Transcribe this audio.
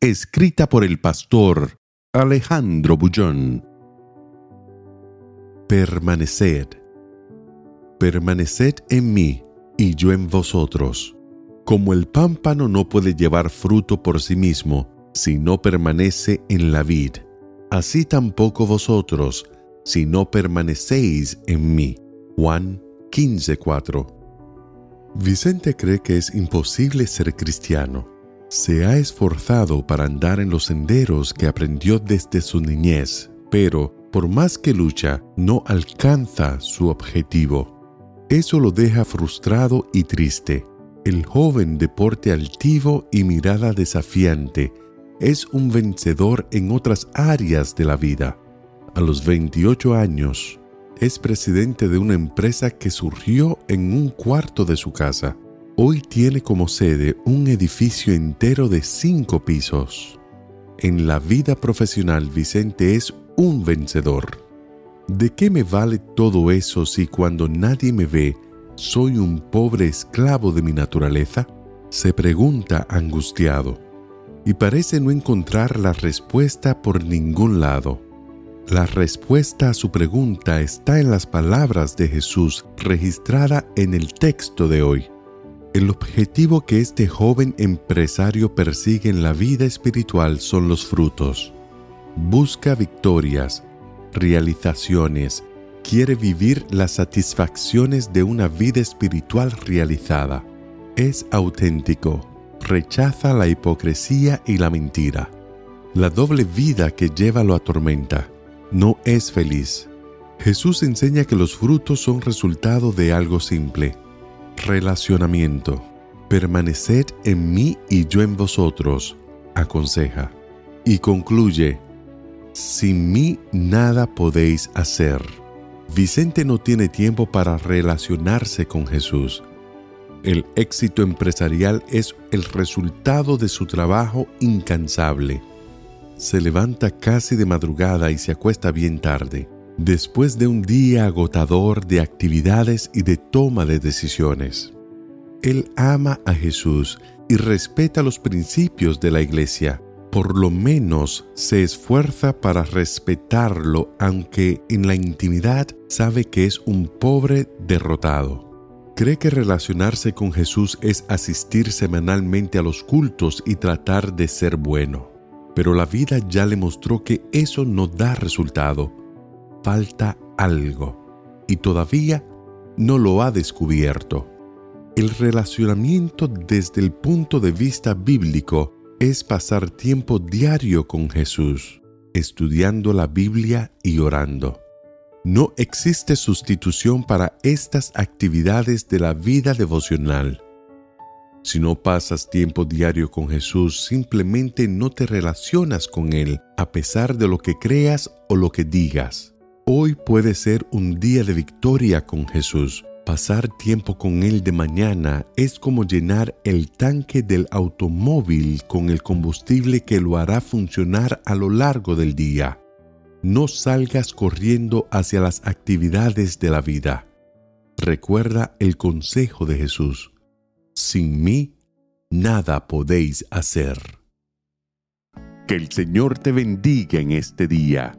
Escrita por el pastor Alejandro Bullón. Permaneced. Permaneced en mí y yo en vosotros. Como el pámpano no puede llevar fruto por sí mismo si no permanece en la vid, así tampoco vosotros si no permanecéis en mí. Juan 15:4 Vicente cree que es imposible ser cristiano. Se ha esforzado para andar en los senderos que aprendió desde su niñez, pero por más que lucha, no alcanza su objetivo. Eso lo deja frustrado y triste. El joven de porte altivo y mirada desafiante es un vencedor en otras áreas de la vida. A los 28 años, es presidente de una empresa que surgió en un cuarto de su casa. Hoy tiene como sede un edificio entero de cinco pisos. En la vida profesional, Vicente es un vencedor. ¿De qué me vale todo eso si cuando nadie me ve soy un pobre esclavo de mi naturaleza? Se pregunta angustiado y parece no encontrar la respuesta por ningún lado. La respuesta a su pregunta está en las palabras de Jesús registrada en el texto de hoy. El objetivo que este joven empresario persigue en la vida espiritual son los frutos. Busca victorias, realizaciones, quiere vivir las satisfacciones de una vida espiritual realizada. Es auténtico, rechaza la hipocresía y la mentira. La doble vida que lleva lo atormenta. No es feliz. Jesús enseña que los frutos son resultado de algo simple. Relacionamiento. Permaneced en mí y yo en vosotros, aconseja. Y concluye, sin mí nada podéis hacer. Vicente no tiene tiempo para relacionarse con Jesús. El éxito empresarial es el resultado de su trabajo incansable. Se levanta casi de madrugada y se acuesta bien tarde, después de un día agotador de actividades y de toma de decisiones. Él ama a Jesús y respeta los principios de la iglesia, por lo menos se esfuerza para respetarlo, aunque en la intimidad sabe que es un pobre derrotado. Cree que relacionarse con Jesús es asistir semanalmente a los cultos y tratar de ser bueno. Pero la vida ya le mostró que eso no da resultado. Falta algo. Y todavía no lo ha descubierto. El relacionamiento desde el punto de vista bíblico es pasar tiempo diario con Jesús, estudiando la Biblia y orando. No existe sustitución para estas actividades de la vida devocional. Si no pasas tiempo diario con Jesús, simplemente no te relacionas con Él a pesar de lo que creas o lo que digas. Hoy puede ser un día de victoria con Jesús Pasar tiempo con Él de mañana es como llenar el tanque del automóvil con el combustible que lo hará funcionar a lo largo del día. No salgas corriendo hacia las actividades de la vida. Recuerda el consejo de Jesús. Sin mí, nada podéis hacer. Que el Señor te bendiga en este día.